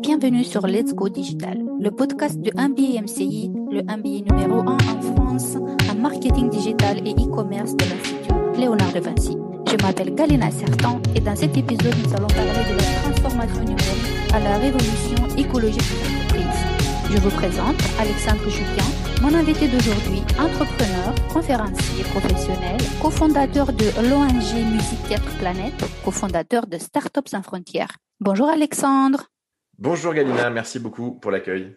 Bienvenue sur Let's Go Digital, le podcast de MBA MCI, le MBA numéro 1 en France en marketing digital et e-commerce de l'Institut Léonard de Vinci. Je m'appelle Galina Sertan et dans cet épisode, nous allons parler de la transformation numérique à la révolution écologique de l'entreprise. Je vous présente Alexandre Julien, mon invité d'aujourd'hui, entrepreneur, conférencier professionnel, cofondateur de l'ONG Musique Théâtre Planète, cofondateur de Startups sans frontières. Bonjour Alexandre. Bonjour Galina, merci beaucoup pour l'accueil.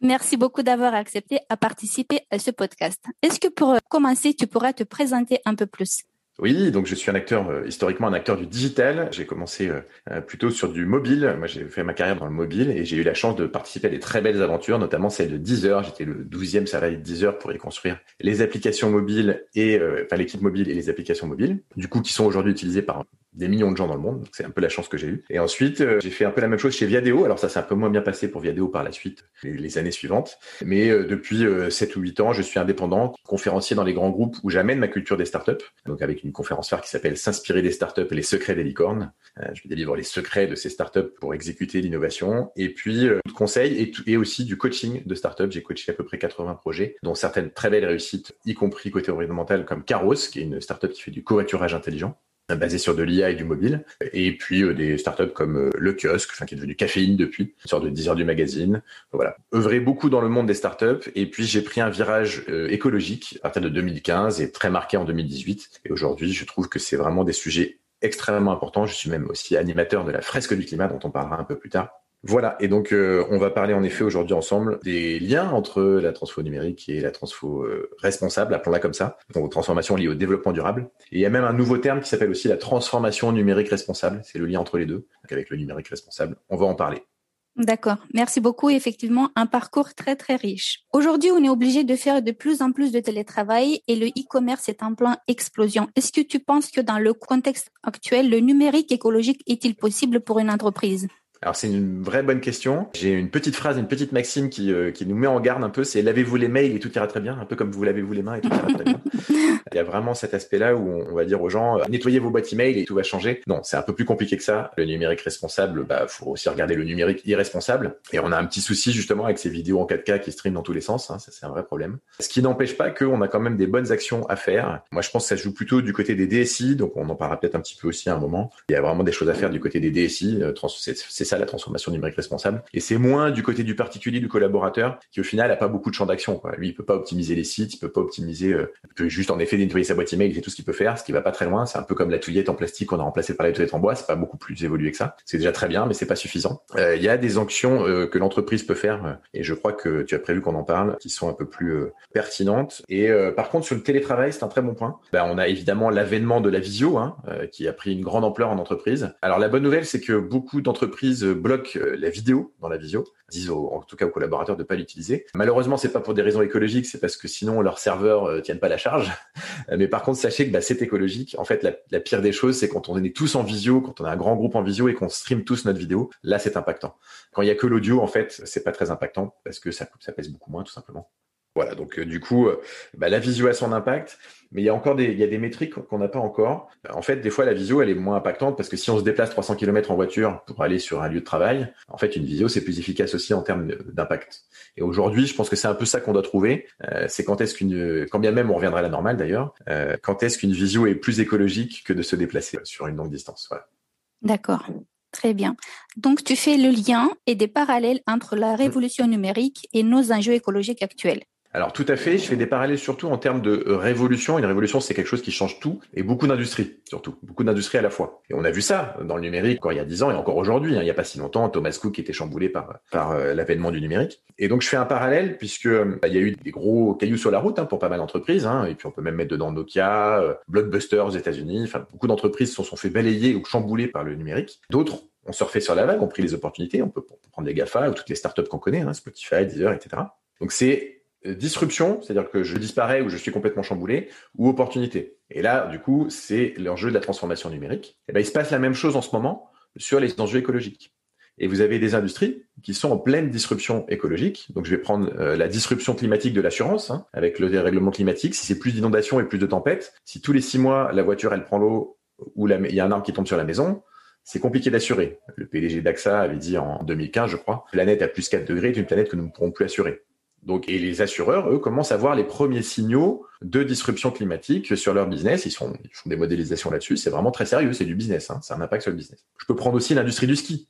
Merci beaucoup d'avoir accepté à participer à ce podcast. Est-ce que pour commencer, tu pourrais te présenter un peu plus? Oui, donc je suis un acteur, euh, historiquement un acteur du digital. J'ai commencé euh, euh, plutôt sur du mobile. Moi, j'ai fait ma carrière dans le mobile et j'ai eu la chance de participer à des très belles aventures, notamment celle de Deezer. J'étais le 12e salarié de Deezer pour y construire les applications mobiles et, enfin, l'équipe mobile et les applications mobiles, du coup, qui sont aujourd'hui utilisées par des millions de gens dans le monde. C'est un peu la chance que j'ai eue. Et ensuite, euh, j'ai fait un peu la même chose chez Viadeo. Alors ça, c'est un peu moins bien passé pour Viadeo par la suite, les, années suivantes. Mais euh, depuis euh, 7 ou 8 ans, je suis indépendant, conférencier dans les grands groupes où j'amène ma culture des startups. Donc avec une conférence phare qui s'appelle S'inspirer des startups et les secrets des licornes. Euh, je délivre les secrets de ces startups pour exécuter l'innovation. Et puis, euh, de conseils et, et aussi du coaching de startups. J'ai coaché à peu près 80 projets, dont certaines très belles réussites, y compris côté environnemental, comme Caros, qui est une startup qui fait du covoiturage intelligent basé sur de l'IA et du mobile, et puis euh, des startups comme euh, le kiosque, enfin qui est devenu caféine depuis, une sorte de 10 heures du magazine. Voilà, œuvré beaucoup dans le monde des startups, et puis j'ai pris un virage euh, écologique à partir de 2015 et très marqué en 2018. Et aujourd'hui, je trouve que c'est vraiment des sujets extrêmement importants. Je suis même aussi animateur de la fresque du climat dont on parlera un peu plus tard. Voilà, et donc euh, on va parler en effet aujourd'hui ensemble des liens entre la transfo numérique et la transfo euh, responsable, appelons-la comme ça, donc transformation liée au développement durable. Et il y a même un nouveau terme qui s'appelle aussi la transformation numérique responsable, c'est le lien entre les deux, donc avec le numérique responsable. On va en parler. D'accord, merci beaucoup. Effectivement, un parcours très très riche. Aujourd'hui, on est obligé de faire de plus en plus de télétravail et le e-commerce est en plein explosion. Est-ce que tu penses que dans le contexte actuel, le numérique écologique est-il possible pour une entreprise? Alors c'est une vraie bonne question. J'ai une petite phrase, une petite maxime qui, euh, qui nous met en garde un peu, c'est lavez-vous les mails et tout ira très bien, un peu comme vous lavez-vous les mains et tout ira très bien. Il y a vraiment cet aspect-là où on, va dire aux gens euh, nettoyez vos boîtes email et tout va changer. Non, c'est un peu plus compliqué que ça. Le numérique responsable, bah faut aussi regarder le numérique irresponsable. Et on a un petit souci justement avec ces vidéos en 4K qui streament dans tous les sens. Hein, ça c'est un vrai problème. Ce qui n'empêche pas qu'on a quand même des bonnes actions à faire. Moi je pense que ça joue plutôt du côté des DSI, donc on en parlera peut-être un petit peu aussi à un moment. Il y a vraiment des choses à faire du côté des DSI. Euh, c'est la transformation numérique responsable. Et c'est moins du côté du particulier, du collaborateur, qui au final a pas beaucoup de champ d'action. Lui, il peut pas optimiser les sites, il peut pas optimiser, euh, il peut juste en effet nettoyer sa boîte email, il fait tout ce qu'il peut faire, ce qui va pas très loin. C'est un peu comme la touillette en plastique qu'on a remplacée par la touillette en bois, c'est pas beaucoup plus évolué que ça. C'est déjà très bien, mais c'est pas suffisant. Euh, il y a des actions euh, que l'entreprise peut faire, et je crois que tu as prévu qu'on en parle, qui sont un peu plus pertinentes. Et par contre, sur le télétravail, c'est un très bon point. Ben, on a évidemment l'avènement de la visio, hein, qui a pris une grande ampleur en entreprise. Alors la bonne nouvelle, c'est que beaucoup d'entreprises bloquent la vidéo dans la visio, disent en tout cas aux collaborateurs de pas l'utiliser. Malheureusement, c'est pas pour des raisons écologiques, c'est parce que sinon leurs serveurs euh, tiennent pas la charge. Mais par contre, sachez que bah, c'est écologique. En fait, la, pire des choses, c'est quand on est tous en visio, quand on a un grand groupe en visio et qu'on stream tous notre vidéo, là c'est impactant. Quand il y a que l'audio, en fait, c'est pas très impactant parce que ça pèse beaucoup moins, tout simplement. Voilà, donc euh, du coup, euh, bah, la visio a son impact, mais il y a encore des, il y a des métriques qu'on n'a pas encore. En fait, des fois, la visio, elle est moins impactante parce que si on se déplace 300 km en voiture pour aller sur un lieu de travail, en fait, une visio, c'est plus efficace aussi en termes d'impact. Et aujourd'hui, je pense que c'est un peu ça qu'on doit trouver. Euh, c'est quand est-ce qu'une, quand bien même on reviendra à la normale d'ailleurs, quand est-ce qu'une visio est plus écologique que de se déplacer sur une longue distance. D'accord. Très bien. Donc, tu fais le lien et des parallèles entre la révolution numérique et nos enjeux écologiques actuels. Alors tout à fait, je fais des parallèles surtout en termes de euh, révolution. Une révolution, c'est quelque chose qui change tout et beaucoup d'industries surtout, beaucoup d'industries à la fois. Et on a vu ça dans le numérique encore il y a dix ans et encore aujourd'hui. Hein, il n'y a pas si longtemps, Thomas Cook était chamboulé par par euh, l'avènement du numérique. Et donc je fais un parallèle puisque euh, il y a eu des gros cailloux sur la route hein, pour pas mal d'entreprises. Hein, et puis on peut même mettre dedans Nokia, Blockbuster aux États-Unis. Enfin beaucoup d'entreprises se sont fait balayer ou chambouler par le numérique. D'autres ont surfé sur la vague, ont pris les opportunités. On peut prendre des Gafa ou toutes les startups qu'on connaît, Spotify, Deezer, etc. Donc c'est disruption, c'est-à-dire que je disparais ou je suis complètement chamboulé, ou opportunité. Et là, du coup, c'est l'enjeu de la transformation numérique. Et eh ben, il se passe la même chose en ce moment sur les enjeux écologiques. Et vous avez des industries qui sont en pleine disruption écologique. Donc, je vais prendre euh, la disruption climatique de l'assurance, hein, avec le dérèglement climatique. Si c'est plus d'inondations et plus de tempêtes, si tous les six mois, la voiture, elle prend l'eau ou il y a un arbre qui tombe sur la maison, c'est compliqué d'assurer. Le PDG d'AXA avait dit en 2015, je crois, planète à plus 4 degrés est une planète que nous ne pourrons plus assurer. Donc, et les assureurs, eux, commencent à voir les premiers signaux de disruption climatique sur leur business. Ils, sont, ils font des modélisations là-dessus. C'est vraiment très sérieux. C'est du business. Hein. C'est un impact sur le business. Je peux prendre aussi l'industrie du ski.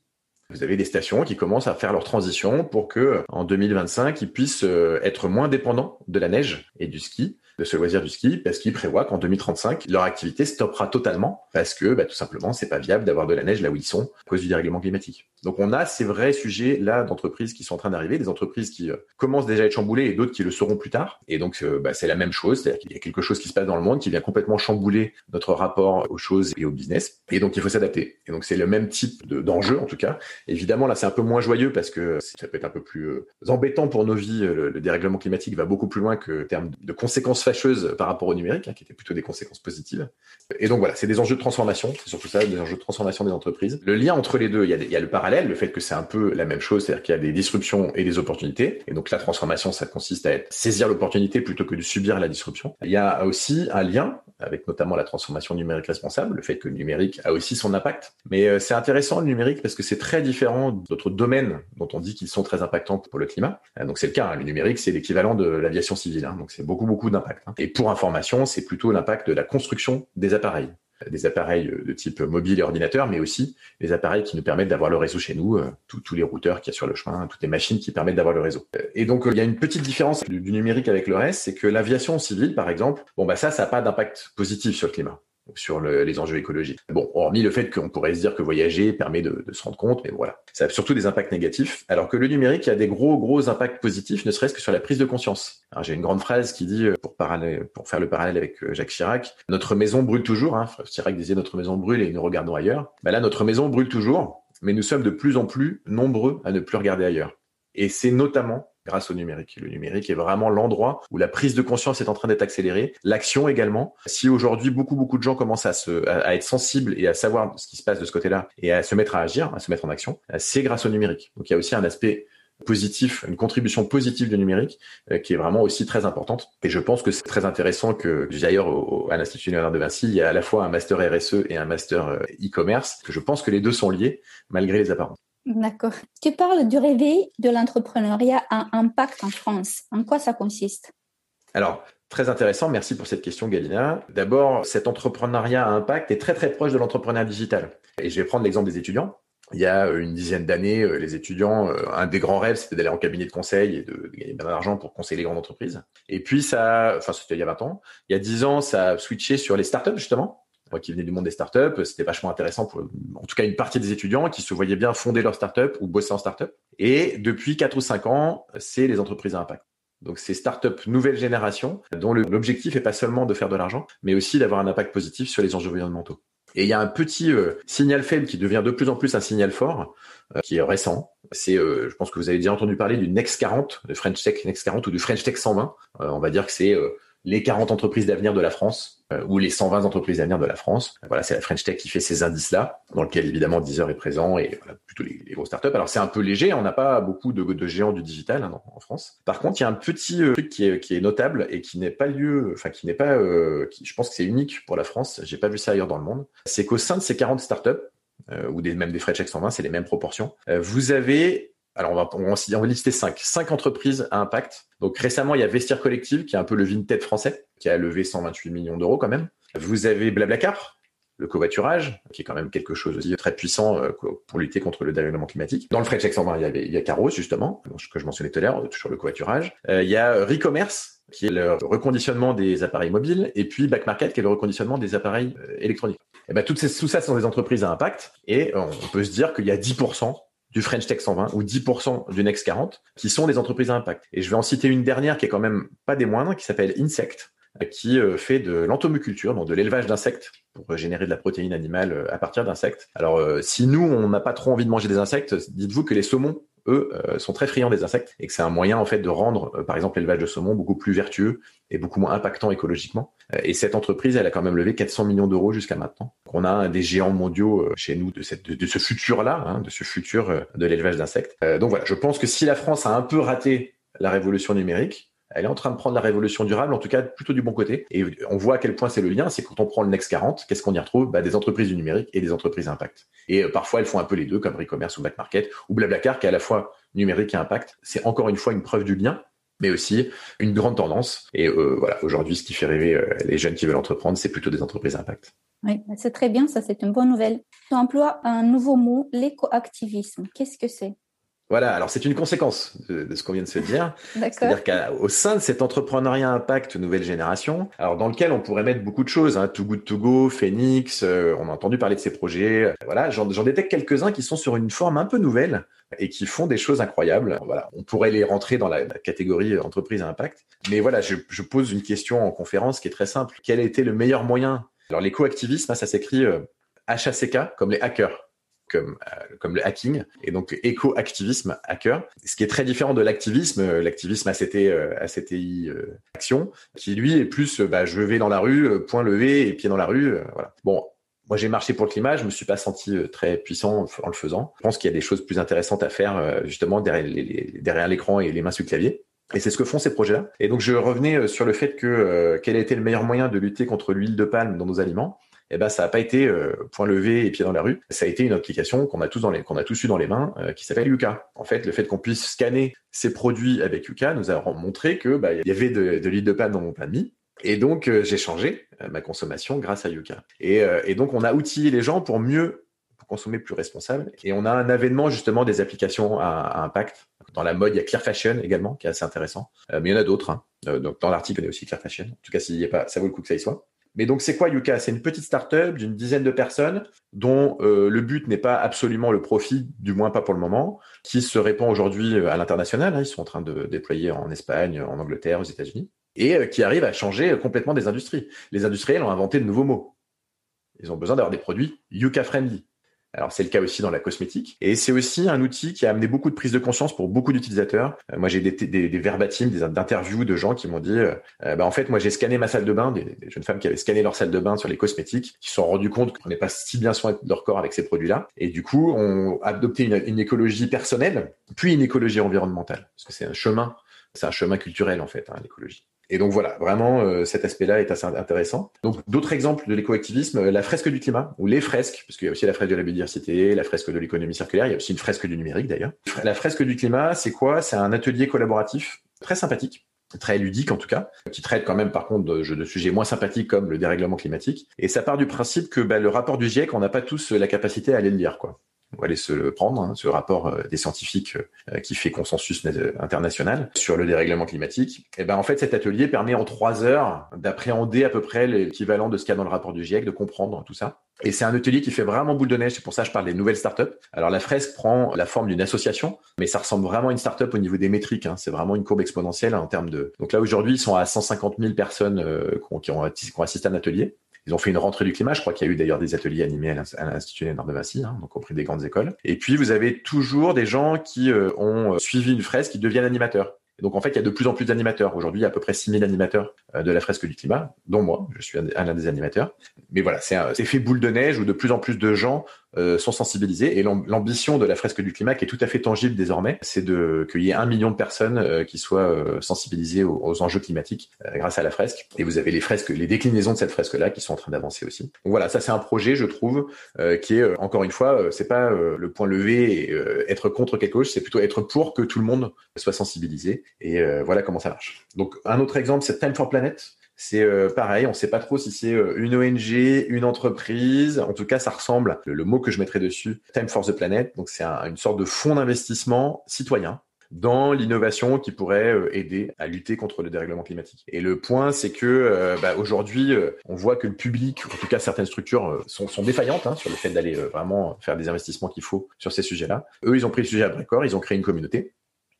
Vous avez des stations qui commencent à faire leur transition pour que en 2025, ils puissent euh, être moins dépendants de la neige et du ski de ce loisir du ski parce qu'ils prévoient qu'en 2035, leur activité stoppera totalement parce que bah, tout simplement, c'est pas viable d'avoir de la neige là où ils sont à cause du dérèglement climatique. Donc on a ces vrais sujets là d'entreprises qui sont en train d'arriver, des entreprises qui euh, commencent déjà à être chamboulées et d'autres qui le seront plus tard. Et donc euh, bah, c'est la même chose, c'est-à-dire qu'il y a quelque chose qui se passe dans le monde qui vient complètement chambouler notre rapport aux choses et au business. Et donc il faut s'adapter. Et donc c'est le même type d'enjeu en tout cas. Évidemment là c'est un peu moins joyeux parce que ça peut être un peu plus euh, embêtant pour nos vies. Le, le, dérèglement climatique va beaucoup plus loin que termes de conséquences fâcheuses par rapport au numérique, hein, qui étaient plutôt des conséquences positives. Et donc voilà, c'est des enjeux de transformation, c'est surtout ça, des enjeux de transformation des entreprises. Le lien entre les deux, il y a le parallèle, le fait que c'est un peu la même chose, c'est-à-dire qu'il y a des disruptions et des opportunités. Et donc la transformation, ça consiste à être, saisir l'opportunité plutôt que de subir la disruption. Il y a aussi un lien avec notamment la transformation numérique responsable, le fait que le numérique a aussi son impact. Mais euh, c'est intéressant le numérique parce que c'est très différent d'autres domaines dont on dit qu'ils sont très impactants pour le climat. Euh, donc c'est le cas, hein. le numérique c'est l'équivalent de l'aviation civile, hein. donc c'est beaucoup beaucoup d'impact. Hein. Et pour information, c'est plutôt l'impact de la construction des appareils des appareils de type mobile et ordinateur, mais aussi les appareils qui nous permettent d'avoir le réseau chez nous, euh, tous les routeurs qu'il y a sur le chemin, toutes les machines qui permettent d'avoir le réseau. Et donc il y a une petite différence du, du numérique avec le reste, c'est que l'aviation civile, par exemple, bon bah ça, ça n'a pas d'impact positif sur le climat sur le, les enjeux écologiques. Bon, hormis le fait qu'on pourrait se dire que voyager permet de, de, se rendre compte, mais voilà, ça a surtout des impacts négatifs, alors que le numérique a des gros gros impacts positifs, ne serait-ce que sur la prise de conscience. J'ai une grande phrase qui dit, euh, pour, parallèle, pour faire le parallèle avec euh, Jacques Chirac, notre maison brûle toujours. Hein, Chirac disait notre maison brûle et nous regardons ailleurs. Ben là, notre maison brûle toujours, mais nous sommes de plus en plus nombreux à ne plus regarder ailleurs. Et c'est notamment grâce au numérique. Le numérique est vraiment l'endroit où la prise de conscience est en train d'être accélérée, l'action également. Si aujourd'hui beaucoup beaucoup de gens commencent à se à, être sensibles et à savoir ce qui se passe de ce côté-là et à se mettre à agir, à se mettre en action, c'est grâce au numérique. Donc il y a aussi un aspect positif, une contribution positive du numérique euh, qui est vraiment aussi très importante. Et je pense que c'est très intéressant que d'ailleurs à l'Institut Léonard de Vinci, il y a à la fois un master RSE et un master euh, e-commerce, que je pense que les deux sont liés malgré les apparences. D'accord. Tu parles du réveil de l'entrepreneuriat à impact en France. En quoi ça consiste? Alors, très intéressant. Merci pour cette question, Galina. D'abord, cet entrepreneuriat à impact est très très proche de l'entrepreneuriat digital. Et je vais prendre l'exemple des étudiants. Il y a une dizaine d'années, euh, les étudiants, euh, un des grands rêves, c'était d'aller en cabinet de conseil et de gagner de l'argent pour conseiller les grandes entreprises. Et puis ça, enfin c'était il y a 20 ans. Il y a 10 ans, ça a switché sur les startups justement moi qui venais du monde des startups, c'était vachement intéressant pour, en tout cas, une partie des étudiants qui se voyaient bien fonder leur startup ou bosser en startup. Et depuis 4 ou 5 ans, c'est les entreprises à impact. Donc, ces startups nouvelle génération, dont l'objectif est pas seulement de faire de l'argent, mais aussi d'avoir un impact positif sur les enjeux environnementaux. Et il y a un petit euh, signal faible qui devient de plus en plus un signal fort, euh, qui est récent. C'est, euh, je pense que vous avez déjà entendu parler du Next 40, du French Tech Next 40 ou du French Tech 120. on va dire que c'est les 40 entreprises d'avenir de la France euh, ou les 120 entreprises d'avenir de la France. Voilà, c'est la French Tech qui fait ces indices-là, dans lequel évidemment Deezer est présent et voilà, plutôt les, les grosses startups. Alors c'est un peu léger, on n'a pas beaucoup de, de, géants du digital hein, en France. Par contre, il y a un petit euh, truc qui est, qui est, notable et qui n'est pas lieu, enfin qui n'est pas, euh, qui, je pense que c'est unique pour la France. J'ai pas vu ça ailleurs dans le monde. C'est qu'au sein de ces 40 startups euh, ou des, même des French Tech 120, c'est les mêmes proportions. Euh, vous avez alors, on va, on va, on va lister cinq. Cinq entreprises à impact. Donc, récemment, il y a Vestiaire Collective, qui est un peu le Vinted français, qui a levé 128 millions d'euros quand même. Vous avez Blablacar, le covoiturage, qui est quand même quelque chose aussi très puissant euh, pour lutter contre le dérèglement climatique. Dans le French Tech 120, il y, avait, il y a Caros, justement, que je mentionnais tout à l'heure, sur le covoiturage. Euh, il y a Recommerce, qui est le reconditionnement des appareils mobiles, et puis Back Market, qui est le reconditionnement des appareils euh, électroniques. Et ben, toutes ces, tout ça sont des entreprises à impact, et on peut se dire qu'il y a 10% du French Tech 120 ou 10% du Next 40 qui sont des entreprises à impact. Et je vais en citer une dernière qui est quand même pas des moindres, qui s'appelle Insect, qui euh, fait de l'entomoculture, donc de l'élevage d'insectes pour générer de la protéine animale euh, à partir d'insectes. Alors euh, si nous on n'a pas trop envie de manger des insectes, dites-vous que les saumons eux sont très friands des insectes et que c'est un moyen en fait de rendre par exemple l'élevage de saumon beaucoup plus vertueux et beaucoup moins impactant écologiquement. Et cette entreprise, elle a quand même levé 400 millions d'euros jusqu'à maintenant. On a des géants mondiaux chez nous de, cette, de, ce futur-là, hein, de ce futur de l'élevage d'insectes. donc voilà, je pense que si la France a un peu raté la révolution numérique, elle est en train de prendre la révolution durable, en tout cas plutôt du bon côté. Et on voit à quel point c'est le lien, c'est quand on prend le Next 40, qu'est-ce qu'on y retrouve? Bah, Des entreprises du numérique et des entreprises impact. Et euh, parfois, elles font un peu les deux, comme e-commerce ou back market, ou Blablacar, qui est à la fois numérique et impact. C'est encore une fois une preuve du lien, mais aussi une grande tendance. Et euh, voilà, aujourd'hui, ce qui fait rêver euh, les jeunes qui veulent entreprendre, c'est plutôt des entreprises impact. Oui, c'est très bien, ça c'est une bonne nouvelle. Tu emploies un nouveau mot, l'écoactivisme. Qu'est-ce que c'est? Voilà, alors c'est une conséquence de, ce qu'on vient de se dire. C'est-à-dire qu'au sein de cet entrepreneuriat impact nouvelle génération, alors dans lequel on pourrait mettre beaucoup de choses, hein, Too Good To Go, Phoenix, euh, on a entendu parler de ces projets. Euh, voilà, j'en détecte quelques-uns qui sont sur une forme un peu nouvelle et qui font des choses incroyables. Voilà, on pourrait les rentrer dans la, catégorie entreprise à impact. Mais voilà, je, je, pose une question en conférence qui est très simple. Quel a été le meilleur moyen? Alors l'éco-activisme, ça s'écrit euh, HACK comme les hackers comme, euh, comme le hacking et donc éco-activisme hacker, ce qui est très différent de l'activisme, euh, l'activisme ACT, euh, ACTI action, qui lui est plus bah, je vais dans la rue, point levé et pied dans la rue. voilà. Bon, moi, j'ai marché pour le climat, je me suis pas senti très puissant en le faisant. Je pense qu'il y a des choses plus intéressantes à faire justement derrière l'écran et les mains sur le clavier. Et c'est ce que font ces projets-là. Et donc, je revenais sur le fait que quel a été le meilleur moyen de lutter contre l'huile de palme dans nos aliments eh ben ça n'a pas été euh, point levé et pied dans la rue. Ça a été une application qu'on a tous dans les qu'on a tous eu dans les mains euh, qui s'appelle Yuka. En fait, le fait qu'on puisse scanner ces produits avec Yuka nous a montré que bah, il y avait de, l'huile de palme dans mon plat de mie. Et donc euh, j'ai changé ma consommation grâce à Yuka. Et, et donc on a outillé les gens pour mieux consommer plus responsable. Et on a un avènement justement des applications à, impact. Dans la mode, il y a Clear Fashion également, qui est assez intéressant. mais il y en a d'autres. Hein. donc dans l'article, il y a aussi Clear Fashion. En tout cas, s'il y a pas, ça vaut le coup que ça y soit. Mais donc, c'est quoi Yuka? C'est une petite start-up d'une dizaine de personnes dont euh, le but n'est pas absolument le profit, du moins pas pour le moment, qui se répand aujourd'hui euh, à l'international. Hein, ils sont en train de déployer en Espagne, en Angleterre, aux États-Unis, et euh, qui arrive à changer complètement des industries. Les industriels ont inventé de nouveaux mots. Ils ont besoin d'avoir des produits Yuka-friendly. Alors c'est le cas aussi dans la cosmétique. Et c'est aussi un outil qui a amené beaucoup de prise de conscience pour beaucoup d'utilisateurs. Euh, moi j'ai des, des, des verbatim, des interviews de gens qui m'ont dit, euh, euh, bah, en fait moi j'ai scanné ma salle de bain, des, jeunes femmes qui avaient scanné leur salle de bain sur les cosmétiques, qui se sont rendus compte qu'on n'est pas si bien soin de leur corps avec ces produits-là. Et du coup on a adopté une, une écologie personnelle, puis une écologie environnementale, parce que c'est un chemin, c'est un chemin culturel en fait, hein, l'écologie. Et donc voilà, vraiment, euh, cet aspect-là est assez intéressant. Donc d'autres exemples de l'écoactivisme, euh, la fresque du climat, ou les fresques, parce qu'il y a aussi la fresque de la biodiversité, la fresque de l'économie circulaire, il y a aussi une fresque du numérique d'ailleurs. La fresque du climat, c'est quoi? C'est un atelier collaboratif très sympathique très ludique en tout cas, qui traite quand même par contre de, de, sujets moins sympathiques comme le dérèglement climatique. Et ça part du principe que bah, le rapport du GIEC, on n'a pas tous la capacité à aller le lire. Quoi aller se le prendre, hein, ce rapport euh, des scientifiques euh, qui fait consensus international sur le dérèglement climatique. Et ben en fait, cet atelier permet en trois heures d'appréhender à peu près l'équivalent de ce qu'il y a dans le rapport du GIEC, de comprendre tout ça. Et c'est un atelier qui fait vraiment boule de neige. C'est pour ça que je parle des nouvelles startups. Alors la fresque prend la forme d'une association, mais ça ressemble vraiment à une startup au niveau des métriques. Hein. C'est vraiment une courbe exponentielle en termes de. Donc là aujourd'hui, ils sont à 150 000 personnes euh, qui, ont, qui ont assisté à un atelier. Ils ont fait une rentrée du climat. Je crois qu'il y a eu d'ailleurs des ateliers animés à l'Institut Léonard de Vinci, hein, donc des grandes écoles. Et puis, vous avez toujours des gens qui euh, ont suivi une fresque qui deviennent animateurs. donc, en fait, il y a de plus en plus d'animateurs. Aujourd'hui, il y a à peu près 6000 animateurs euh, de la fresque du climat, dont moi. Je suis un, des animateurs. Mais voilà, c'est fait boule de neige où de plus en plus de gens euh, sont sensibilisés. Et l'ambition de la fresque du climat, qui est tout à fait tangible désormais, c'est de qu'il y ait un million de personnes euh, qui soient euh, sensibilisées aux, enjeux climatiques grâce à la fresque. Et vous avez les fresques, les déclinaisons de cette fresque-là qui sont en train d'avancer aussi. Donc voilà, ça c'est un projet, je trouve, qui est encore une fois, c'est pas le point levé et être contre quelque chose, c'est plutôt être pour que tout le monde soit sensibilisé. Et voilà comment ça marche. Donc un autre exemple, c'est Time for Planet c'est euh, pareil, on ne sait pas trop si c'est euh, une ONG, une entreprise. En tout cas, ça ressemble, le, mot que je mettrai dessus, Time for the Planet. Donc, c'est une sorte de fonds d'investissement citoyen dans l'innovation qui pourrait euh, aider à lutter contre le dérèglement climatique. Et le point, c'est que bah, aujourd'hui, on voit que le public, en tout cas certaines structures, sont, sont défaillantes hein, sur le fait d'aller vraiment faire des investissements qu'il faut sur ces sujets-là. Eux, ils ont pris le sujet à bras ils ont créé une communauté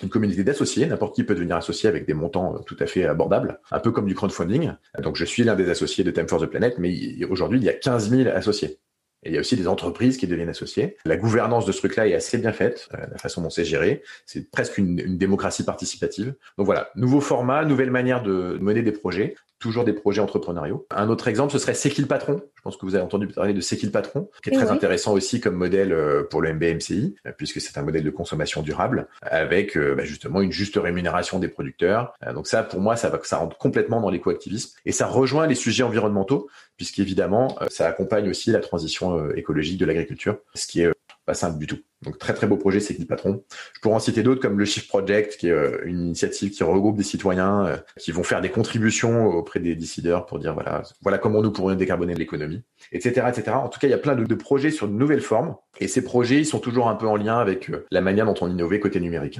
une communauté d'associés. N'importe qui peut devenir associé avec des montants euh, tout à fait abordables, un peu comme du crowdfunding. Donc, je suis l'un des associés de Time for the Planet, mais aujourd'hui, il y a 15 000 associés. Et il y a aussi des entreprises qui deviennent associées. La gouvernance de ce truc-là est assez bien faite, euh, la façon dont c'est géré. C'est presque une, une, démocratie participative. Donc voilà, nouveau format, nouvelle manière de mener des projets toujours des projets entrepreneuriaux. Un autre exemple, ce serait C'est qui le patron Je pense que vous avez entendu parler de C'est qui le patron, qui est très intéressant aussi comme modèle euh, pour le MBMCI, euh, puisque c'est un modèle de consommation durable, avec euh, bah, justement une juste rémunération des producteurs. Donc ça, pour moi, ça, va, ça rentre complètement dans l'écoactivisme. Et ça rejoint les sujets environnementaux, puisqu'évidemment, ça accompagne aussi la transition écologique de l'agriculture, ce qui est pas simple du tout. Donc très très beau projet, c'est qui le patron. Je pourrais en citer d'autres comme le Shift Project, qui est euh, une initiative qui regroupe des citoyens euh, qui vont faire des contributions auprès des décideurs pour dire voilà voilà comment nous pourrions décarboner l'économie, etc., etc. En tout cas, il y a plein de, projets sur de nouvelles formes, et ces projets ils sont toujours un peu en lien avec euh, la manière dont on innovait côté numérique.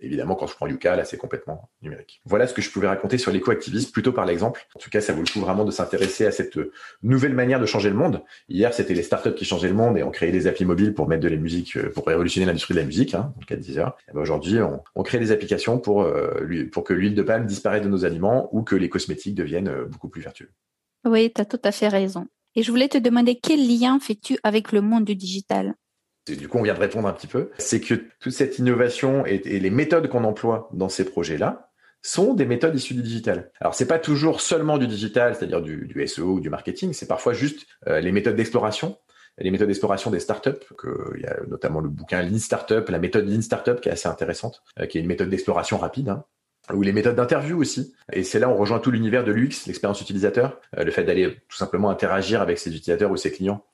Évidemment, quand je prends Yuka, là, c'est complètement numérique. Voilà ce que je pouvais raconter sur l'éco-activisme, plutôt par l'exemple. En tout cas, ça vaut le coup vraiment de s'intéresser à cette euh, nouvelle manière de changer le monde. Hier, c'était les startups qui changeaient le monde et ont créé des applis mobiles pour mettre de la musique, euh, pour révolutionner l'industrie de la musique, hein, dans cas de Deezer. Ben, aujourd'hui, on, on, crée des applications pour, euh, pour que l'huile de palme disparaisse de nos aliments ou que les cosmétiques deviennent beaucoup plus vertueux. Oui, tu as tout à fait raison. Et je voulais te demander quel lien fais-tu avec le monde du digital? Du coup on vient de répondre un petit peu, c'est que toute cette innovation et, les méthodes qu'on emploie dans ces projets-là sont des méthodes issues du digital. Alors c'est pas toujours seulement du digital, c'est-à-dire du, SEO ou du marketing, c'est parfois juste euh, les méthodes d'exploration, les méthodes d'exploration des startups, il y a notamment le bouquin Lean Startup, la méthode Lean Startup qui est assez intéressante, euh, qui est une méthode d'exploration rapide. Hein ou les méthodes d'interview aussi. Et c'est là où on rejoint tout l'univers de l'UX, l'expérience utilisateur, euh, le fait d'aller tout simplement interagir avec ses utilisateurs ou ses clients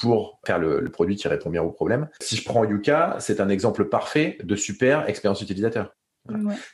pour faire le, produit qui répond bien au problème. Si je prends Yuka, c'est un exemple parfait de super expérience utilisateur.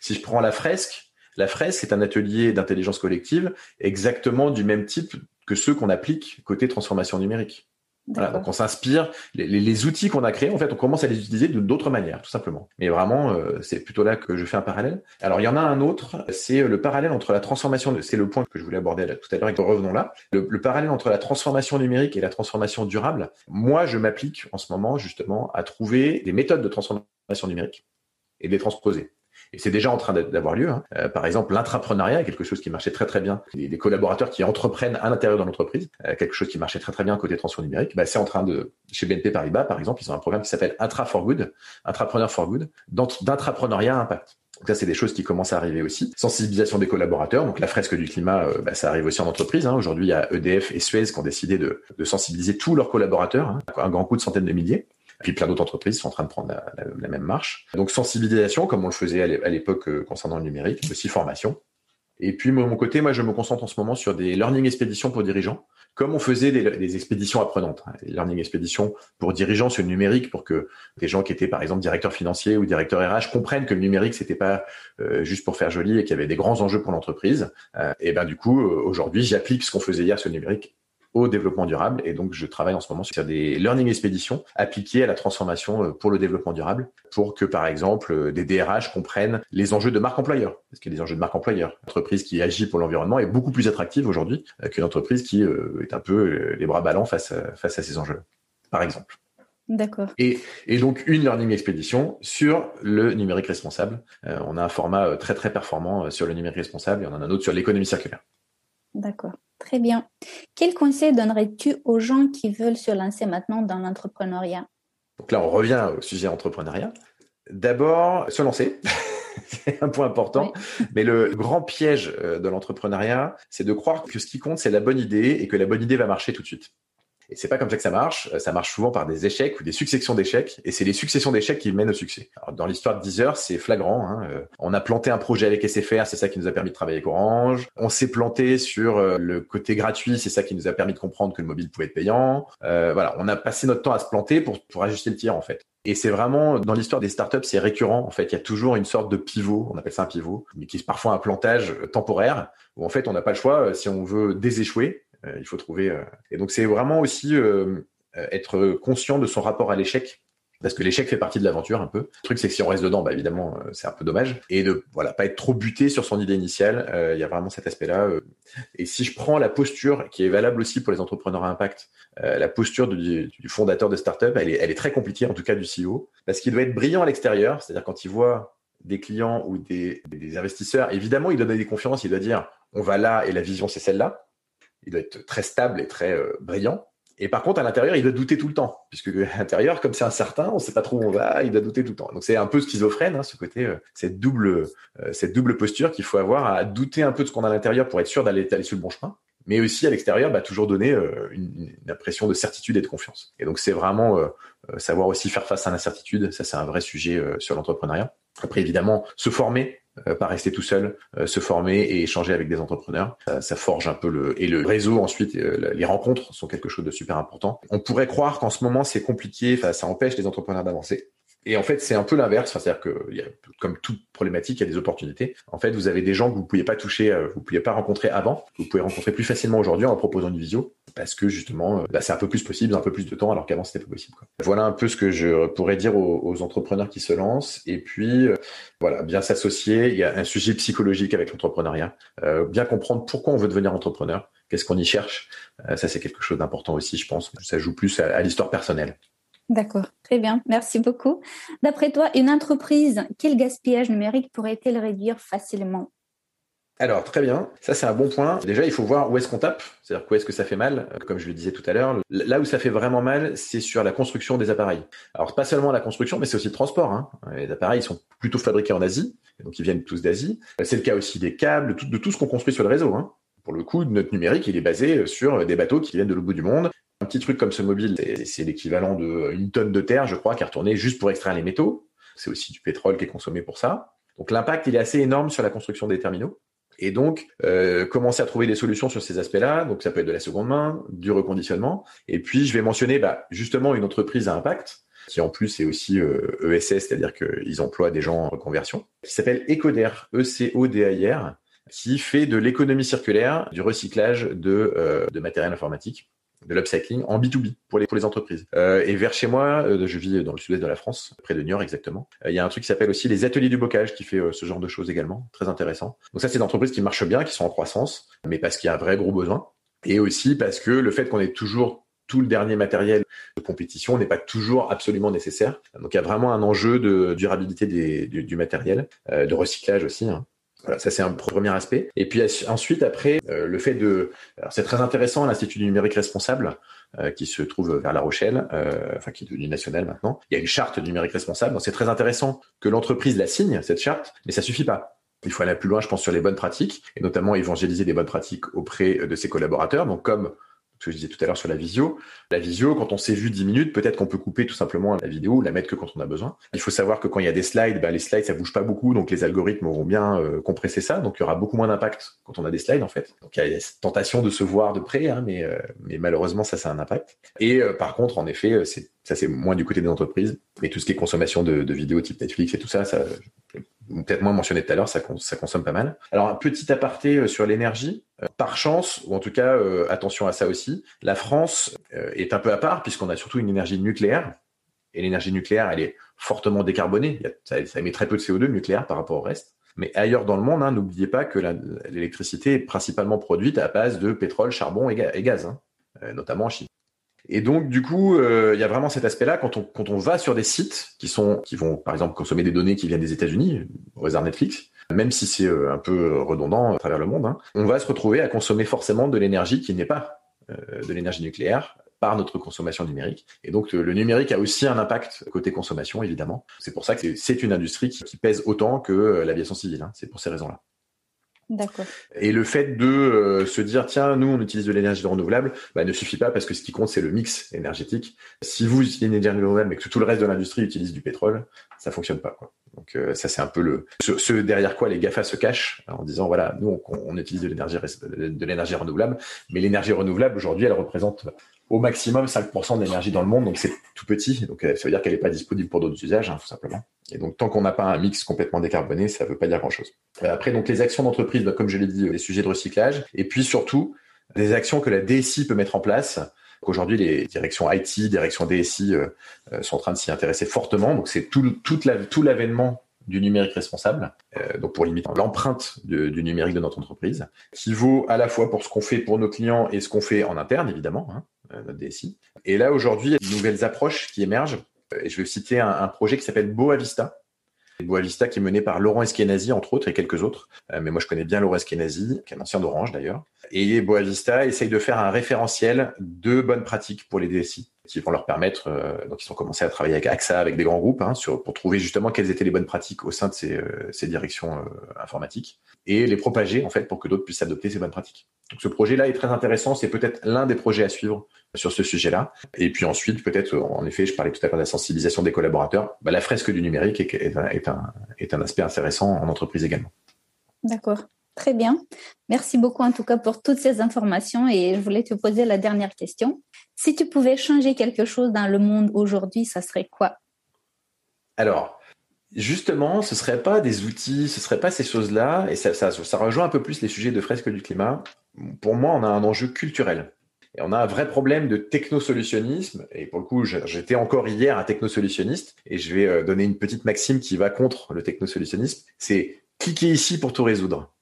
Si je prends la fresque, la fresque, c'est un atelier d'intelligence collective exactement du même type que ceux qu'on applique côté transformation numérique. Voilà, donc on s'inspire, les, outils qu'on a créés, en fait, on commence à les utiliser de d'autres manières, tout simplement. Mais vraiment, euh, c'est plutôt là que je fais un parallèle. Alors il y en a un autre, c'est le parallèle entre la transformation, c'est le point que je voulais aborder tout à l'heure, et revenons là, le, le, parallèle entre la transformation numérique et la transformation durable. Moi, je m'applique en ce moment justement à trouver des méthodes de transformation numérique et de les transposer. Et c'est déjà en train d'avoir lieu. Hein. Euh, par exemple, l'intrapreneuriat, quelque chose qui marchait très très bien. Des, collaborateurs qui entreprennent à l'intérieur de l'entreprise, euh, quelque chose qui marchait très très bien côté transfert numérique. Bah, c'est en train de, chez BNP Paribas par exemple, ils ont un programme qui s'appelle Intra for Good, Intrapreneur for Good, d'intrapreneuriat impact. Donc ça, c'est des choses qui commencent à arriver aussi. Sensibilisation des collaborateurs. Donc la fresque du climat, euh, bah, ça arrive aussi en entreprise. Hein. Aujourd'hui, il y a EDF et Suez qui ont décidé de, de sensibiliser tous leurs collaborateurs, hein. un grand coup de centaines de milliers. Puis plein d'autres entreprises sont en train de prendre la, même marche. Donc sensibilisation, comme on le faisait à l'époque euh, concernant le numérique, aussi formation. Et puis, de mon côté, moi, je me concentre en ce moment sur des learning expéditions pour dirigeants, comme on faisait des, expéditions apprenantes. Hein, learning expéditions pour dirigeants sur le numérique, pour que des gens qui étaient, par exemple, directeurs financiers ou directeurs RH comprennent que le numérique, c'était pas euh, juste pour faire joli et qu'il y avait des grands enjeux pour l'entreprise. Euh, et ben, du coup, aujourd'hui, j'applique ce qu'on faisait hier sur le numérique au développement durable. Et donc, je travaille en ce moment sur des learning expéditions appliquées à la transformation euh, pour le développement durable, pour que, par exemple, euh, des DRH comprennent les enjeux de marque employeur. Parce qu'il y a des enjeux de marque employeur. Une entreprise qui agit pour l'environnement est beaucoup plus attractive aujourd'hui euh, qu'une entreprise qui est un peu les bras ballants face à, face à ces enjeux, par exemple. D'accord. Et, et, donc une learning expédition sur le numérique responsable. on a un format très très performant sur le numérique responsable et on en a un autre sur l'économie circulaire. D'accord. Très bien. Quel conseil donnerais-tu aux gens qui veulent se lancer maintenant dans l'entrepreneuriat? Donc là, on revient au sujet entrepreneuriat. D'abord, se lancer. c'est un point important. Mais le grand piège euh, de l'entrepreneuriat, c'est de croire que ce qui compte, c'est la bonne idée et que la bonne idée va marcher tout de suite. Et c'est pas comme ça que ça marche. Ça marche souvent par des échecs ou des successions d'échecs. Et c'est les successions d'échecs qui mènent au succès. Alors, dans l'histoire de Deezer, c'est flagrant. Hein. Euh, on a planté un projet avec SFR, c'est ça qui nous a permis de travailler avec Orange. On s'est planté sur euh, le côté gratuit, c'est ça qui nous a permis de comprendre que le mobile pouvait être payant. Euh, voilà, on a passé notre temps à se planter pour, pour ajuster le tir en fait. Et c'est vraiment dans l'histoire des startups, c'est récurrent. En fait, il y a toujours une sorte de pivot, on appelle ça un pivot, mais qui est parfois un plantage temporaire où en fait on n'a pas le choix si on veut déséchouer euh, il faut trouver. Euh, et donc c'est vraiment aussi euh, être conscient de son rapport à l'échec parce que l'échec fait partie de l'aventure un peu. Le truc c'est que si on reste dedans, bah évidemment c'est un peu dommage et de voilà pas être trop buté sur son idée initiale. Il y a vraiment cet aspect-là. et si je prends la posture qui est valable aussi pour les entrepreneurs à impact, la posture du, fondateur de startup, elle est, elle est très compliquée en tout cas du CEO parce qu'il doit être brillant à l'extérieur, c'est-à-dire quand il voit des clients ou des, des investisseurs, évidemment il doit donner des confiances, il doit dire on va là et la vision c'est celle-là il doit être très stable et très euh, brillant. Et par contre, à l'intérieur, il doit douter tout le temps, puisque à l'intérieur, comme c'est incertain, on ne sait pas trop où on va, il doit douter tout le temps. Donc c'est un peu schizophrène, hein, ce côté, euh, cette double, euh, cette double posture qu'il faut avoir à douter un peu de ce qu'on a à l'intérieur pour être sûr d'aller sur le bon chemin, mais aussi à l'extérieur, bah, toujours donner euh, une, une, impression de certitude et de confiance. Et donc c'est vraiment savoir aussi faire face à l'incertitude. Ça, c'est un vrai sujet sur l'entrepreneuriat. Après, évidemment, se former, euh, pas rester tout seul, euh, se former et échanger avec des entrepreneurs. Ça, ça, forge un peu le et le réseau ensuite, euh, les rencontres sont quelque chose de super important. On pourrait croire qu'en ce moment c'est compliqué, ça empêche les entrepreneurs d'avancer. Et en fait, c'est un peu l'inverse. Enfin, c'est-à-dire que, y a, comme toute problématique, il y a des opportunités. En fait, vous avez des gens que vous ne pouviez pas toucher, euh, vous ne pouviez pas rencontrer avant, que vous pouvez rencontrer plus facilement aujourd'hui en proposant une visio, parce que justement, euh, bah, c'est un peu plus possible, un peu plus de temps, alors qu'avant c'était pas possible. Quoi. Voilà un peu ce que je pourrais dire aux, aux entrepreneurs qui se lancent. Et puis, euh, voilà, bien s'associer. Il y a un sujet psychologique avec l'entrepreneuriat. Euh, bien comprendre pourquoi on veut devenir entrepreneur. Qu'est-ce qu'on y cherche? Ça, c'est quelque chose d'important aussi, je pense. Ça joue plus à, à l'histoire personnelle. D'accord, très bien, merci beaucoup. D'après toi, une entreprise, quel gaspillage numérique pourrait-elle réduire facilement? Alors très bien, ça c'est un bon point. Déjà il faut voir où est-ce qu'on tape, c'est-à-dire où est-ce que ça fait mal. Comme je le disais tout à l'heure, là où ça fait vraiment mal, c'est sur la construction des appareils. Alors pas seulement la construction, mais c'est aussi le transport. Hein. Les appareils sont plutôt fabriqués en Asie, donc ils viennent tous d'Asie. C'est le cas aussi des câbles, de tout, ce qu'on construit sur le réseau. Hein. Pour le coup, notre numérique, il est basé sur des bateaux qui viennent de l'autre bout du monde, un petit truc comme ce mobile, c'est l'équivalent d'une tonne de terre, je crois, qui est retournée juste pour extraire les métaux. C'est aussi du pétrole qui est consommé pour ça. Donc l'impact, il est assez énorme sur la construction des terminaux. Et donc, euh, commencer à trouver des solutions sur ces aspects-là. Donc, ça peut être de la seconde main, du reconditionnement. Et puis, je vais mentionner bah, justement une entreprise à impact qui en plus est aussi euh, ESS, c'est-à-dire qu'ils emploient des gens en reconversion, qui s'appelle Ecoder, E-C-O-D-A-I-R, qui fait de l'économie circulaire, du recyclage de, euh, de matériel informatique de l'upcycling en B2B pour les, pour les entreprises. Euh, et vers chez moi, euh, je vis dans le sud-est de la France, près de Niort exactement, euh, il y a un truc qui s'appelle aussi les ateliers du bocage qui fait ce genre de choses également, très intéressant. Donc ça, c'est des entreprises qui marchent bien, qui sont en croissance, mais parce qu'il y a un vrai gros besoin. Et aussi parce que le fait qu'on ait toujours tout le dernier matériel de compétition n'est pas toujours absolument nécessaire. Donc il y a vraiment un enjeu de durabilité des, du, du, matériel, de recyclage aussi. Hein. Voilà, ça c'est un premier aspect. Et puis ensuite, après, euh, le fait de... C'est très intéressant, l'Institut du numérique responsable, euh, qui se trouve vers La Rochelle, euh, enfin qui est devenu national maintenant. Il y a une charte du numérique responsable, donc c'est très intéressant que l'entreprise la signe, cette charte, mais ça suffit pas. Il faut aller plus loin, je pense, sur les bonnes pratiques, et notamment évangéliser des bonnes pratiques auprès de ses collaborateurs. Donc comme ce que je disais tout à l'heure sur la visio. La visio, quand on s'est vu 10 minutes, peut-être qu'on peut couper tout simplement la vidéo, la mettre que quand on a besoin. Il faut savoir que quand il y a des slides, ben les slides, ça bouge pas beaucoup, donc les algorithmes auront bien euh, compressé ça, donc il y aura beaucoup moins d'impact quand on a des slides en fait. Donc il y a cette tentation de se voir de près, hein, mais, euh, mais malheureusement ça, ça a un impact. Et euh, par contre, en effet, c'est ça c'est moins du côté des entreprises, mais tout ce qui est consommation de, vidéos type Netflix et tout ça, peut-être moins mentionné tout à l'heure, ça, consomme pas mal. Alors un petit aparté euh, sur l'énergie. Euh, par chance, ou en tout cas euh, attention à ça aussi, la France est un peu à part puisqu'on a surtout une énergie nucléaire. Et l'énergie nucléaire, elle est fortement décarbonée. Ça, ça, émet très peu de CO2 nucléaire par rapport au reste. Mais ailleurs dans le monde, hein, n'oubliez pas que l'électricité est principalement produite à base de pétrole, charbon et, gaz, hein, notamment en Chine. Et donc, du coup, euh, il y a vraiment cet aspect-là quand on, quand on va sur des sites qui sont, qui vont, par exemple, consommer des données qui viennent des États-Unis, au hasard Netflix, même si c'est euh, un peu redondant à travers le monde, hein, on va se retrouver à consommer forcément de l'énergie qui n'est pas euh, de l'énergie nucléaire par notre consommation numérique. Et donc, le numérique a aussi un impact côté consommation, évidemment. C'est pour ça que c'est une industrie qui, pèse autant que l'aviation civile. Hein. C'est pour ces raisons-là. Et le fait de euh, se dire tiens nous on utilise de l'énergie renouvelable bah, ne suffit pas parce que ce qui compte c'est le mix énergétique. Si vous utilisez une énergie renouvelable mais que tout le reste de l'industrie utilise du pétrole, ça fonctionne pas quoi. Donc euh, ça c'est un peu le ce, derrière quoi les Gafa se cachent en disant voilà nous on, on utilise l'énergie de l'énergie renouvelable mais l'énergie renouvelable aujourd'hui elle représente au maximum 5% de l'énergie dans le monde, donc c'est tout petit. Donc euh, ça veut dire qu'elle n'est pas disponible pour d'autres usages, hein, tout simplement. Et donc tant qu'on n'a pas un mix complètement décarboné, ça ne veut pas dire grand-chose. Euh, après, donc les actions d'entreprise, bah, comme je l'ai dit, les sujets de recyclage, et puis surtout des actions que la DSI peut mettre en place. Aujourd'hui, les directions IT, directions DSI euh, sont en train de s'y intéresser fortement. Donc c'est tout, tout l'avènement du numérique responsable, euh, donc pour limiter l'empreinte du numérique de notre entreprise, qui vaut à la fois pour ce qu'on fait pour nos clients et ce qu'on fait en interne, évidemment, hein, euh, notre DSI. Et là, aujourd'hui, il y a de nouvelles approches qui émergent. Et je vais citer un, projet qui s'appelle Boa Vista. Boavista qui est mené par Laurent Eskenazi, entre autres, et quelques autres. Euh, mais moi, je connais bien Laurent Eskenazi, qui est un ancien d'Orange d'ailleurs. Et Boavista essaye de faire un référentiel de bonnes pratiques pour les DSI qui vont leur permettre, euh, donc ils ont commencé à travailler avec AXA, avec des grands groupes, hein, pour trouver justement quelles étaient les bonnes pratiques au sein de ces, euh, directions euh, informatiques et les propager en fait pour que d'autres puissent adopter ces bonnes pratiques. Donc ce projet-là est très intéressant, c'est peut-être l'un des projets à suivre sur ce sujet-là. Et puis ensuite, peut-être, en effet, je parlais tout à l'heure de la sensibilisation des collaborateurs, bah, la fresque du numérique est un aspect intéressant en entreprise également. D'accord. Très bien. Merci beaucoup en tout cas pour toutes ces informations et je voulais te poser la dernière question. Si tu pouvais changer quelque chose dans le monde aujourd'hui, ça serait quoi? Alors, justement, ce ne serait pas des outils, ce ne serait pas ces choses-là, et ça, ça, ça, rejoint un peu plus les sujets de fresque du climat. Pour moi, on a un enjeu culturel. Et on a un vrai problème de technosolutionnisme. Et pour le coup, j'étais encore hier un technosolutionniste, et je vais euh, donner une petite maxime qui va contre le technosolutionnisme. C'est cliquer ici pour tout résoudre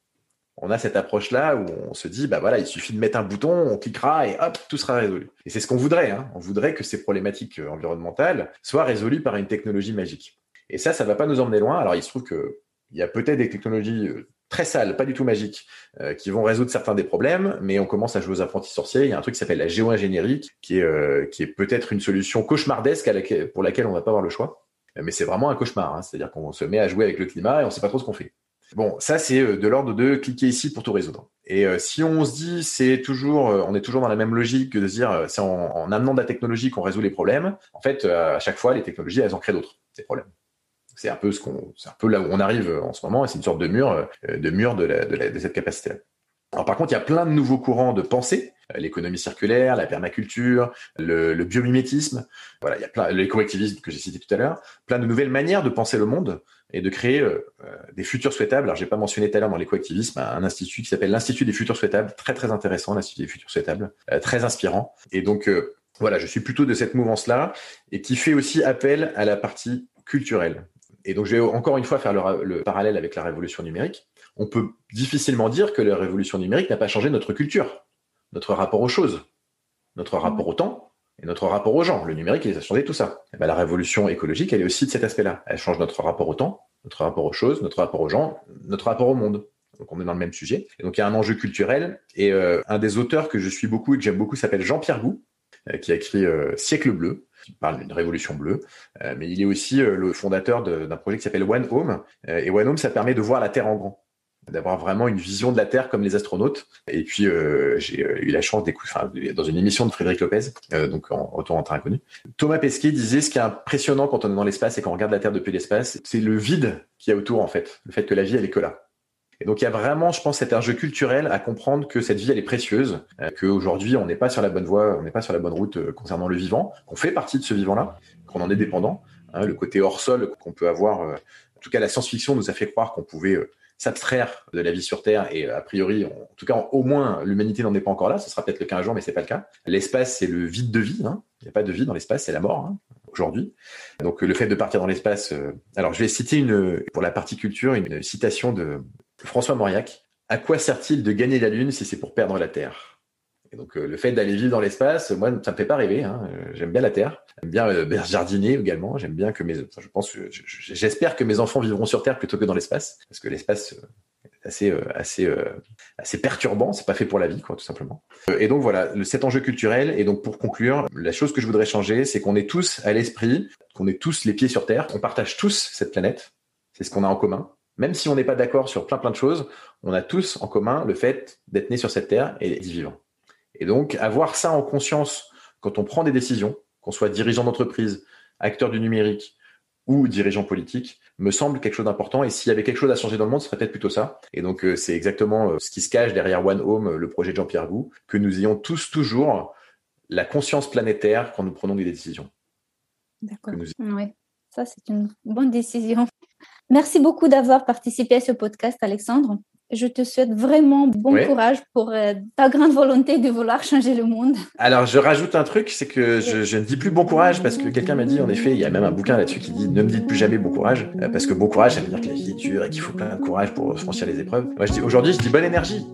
on a cette approche-là où on se dit, bah voilà, il suffit de mettre un bouton, on cliquera et hop, tout sera résolu. Et c'est ce qu'on voudrait. Hein. On voudrait que ces problématiques euh, environnementales soient résolues par une technologie magique. Et ça, ça va pas nous emmener loin. Alors, il se trouve que il y a peut-être des technologies euh, très sales, pas du tout magiques, euh, qui vont résoudre certains des problèmes, mais on commence à jouer aux apprentis sorciers. Il y a un truc qui s'appelle la géo-ingénierie, qui est, qui est peut-être une solution cauchemardesque pour laquelle on va pas avoir le choix. Mais c'est vraiment un cauchemar. Hein. C'est-à-dire qu'on se met à jouer avec le climat et on sait pas trop ce qu'on fait. Bon, ça c'est euh, de l'ordre de cliquer ici pour tout résoudre. Et euh, si on se dit c'est toujours, euh, on est toujours dans la même logique que de dire c'est en, amenant de la technologie qu'on résout les problèmes. En fait, à chaque fois, les technologies elles en créent d'autres ces problèmes. C'est un peu c'est un peu là où on arrive en ce moment, et c'est une sorte de mur, de mur de, cette capacité-là. Alors par contre, il y a plein de nouveaux courants de pensée, l'économie circulaire, la permaculture, le, le biomimétisme, voilà, il y a plein, l'éco-activisme que j'ai cité tout à l'heure, plein de nouvelles manières de penser le monde et de créer euh, des futurs souhaitables. Alors, j'ai pas mentionné tout à l'heure dans l'écoactivisme un institut qui s'appelle l'Institut des futurs souhaitables, très très intéressant, l'Institut des futurs souhaitables, euh, très inspirant. Et donc, euh, voilà, je suis plutôt de cette mouvance-là et qui fait aussi appel à la partie culturelle. Et donc, je vais encore une fois faire le parallèle avec la révolution numérique. On peut difficilement dire que la révolution numérique n'a pas changé notre culture, notre rapport aux choses, notre rapport au temps, et notre rapport aux gens. Le numérique, il a changé tout ça. Et ben, la révolution écologique, elle est aussi de cet aspect-là. Elle change notre rapport au temps, notre rapport aux choses, notre rapport aux gens, notre rapport au monde. Donc on est dans le même sujet. Et donc il y a un enjeu culturel. Et euh, un des auteurs que je suis beaucoup et que j'aime beaucoup s'appelle Jean-Pierre Gou, euh, qui a écrit euh, Siècle bleu, qui parle d'une révolution bleue. mais il est aussi le fondateur d'un projet qui s'appelle One Home. et One Home, ça permet de voir la Terre en grand d'avoir vraiment une vision de la Terre comme les astronautes. Et puis euh, j'ai euh, eu la chance d'écouter, dans une émission de Frédéric Lopez, euh, donc en retour en train inconnu. Thomas Pesquet disait ce qui est impressionnant quand on est dans l'espace et qu'on regarde la Terre depuis l'espace, c'est le vide qu'il y a autour en fait, le fait que la vie elle est que là. Et donc il y a vraiment, je pense, cet enjeu culturel à comprendre que cette vie elle est précieuse, euh, qu'aujourd'hui on n'est pas sur la bonne voie, on n'est pas sur la bonne route euh, concernant le vivant, qu'on fait partie de ce vivant-là, qu'on en est dépendant. Hein, le côté hors sol qu'on peut avoir, en tout cas la science-fiction nous a fait croire qu'on pouvait s'abstraire de la vie sur Terre et a priori, en tout cas au moins l'humanité n'en est pas encore là. Ce sera peut-être le cas un jour, mais c'est pas le cas. L'espace, c'est le vide de vie. Hein. Il n'y a pas de vie dans l'espace, c'est la mort hein, aujourd'hui. Donc le fait de partir dans l'espace. Euh, alors je vais citer une pour la partie culture une citation de François Mauriac. À quoi sert-il de gagner la Lune si c'est pour perdre la Terre? Et donc euh, le fait d'aller vivre dans l'espace, moi ça me fait pas rêver. Hein. J'aime bien la terre, j'aime bien euh, jardiner également. J'aime bien que mes, enfin, je pense, j'espère que mes enfants vivront sur terre plutôt que dans l'espace, parce que l'espace euh, assez euh, assez euh, assez perturbant. C'est pas fait pour la vie, quoi, tout simplement. Euh, et donc voilà, cet enjeu culturel. Et donc pour conclure, la chose que je voudrais changer, c'est qu'on est tous à l'esprit, qu'on est tous les pieds sur terre, on partage tous cette planète. C'est ce qu'on a en commun. Même si on n'est pas d'accord sur plein plein de choses, on a tous en commun le fait d'être né sur cette terre et d'y vivre. Et donc, avoir ça en conscience quand on prend des décisions, qu'on soit dirigeant d'entreprise, acteur du numérique ou dirigeant politique, me semble quelque chose d'important. Et s'il y avait quelque chose à changer dans le monde, ce serait peut-être plutôt ça. Et donc, euh, c'est exactement euh, ce qui se cache derrière One Home, le projet de Jean-Pierre Gou, que nous ayons tous toujours la conscience planétaire quand nous prenons des décisions. D'accord. Oui, ça, c'est une bonne décision. Merci beaucoup d'avoir participé à ce podcast, Alexandre je te souhaite vraiment bon courage pour euh, ta grande volonté de vouloir changer le monde. Alors, je rajoute un truc, c'est que je, ne dis plus bon courage parce que quelqu'un m'a dit, en effet, il y a même un bouquin là-dessus qui dit ne me dites plus jamais bon courage euh, parce que bon courage, ça veut dire que la vie est dure et qu'il faut plein de courage pour franchir les épreuves. Moi, je dis aujourd'hui, je dis bonne énergie.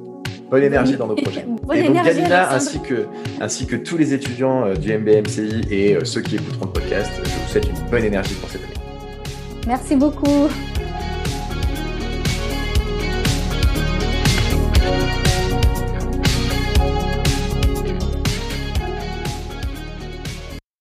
Bonne énergie dans nos projets. et donc, Galina, ainsi que, ainsi que tous les étudiants euh, du MBMCI et ceux qui écouteront le podcast, je vous souhaite une bonne énergie pour cette année. Merci beaucoup.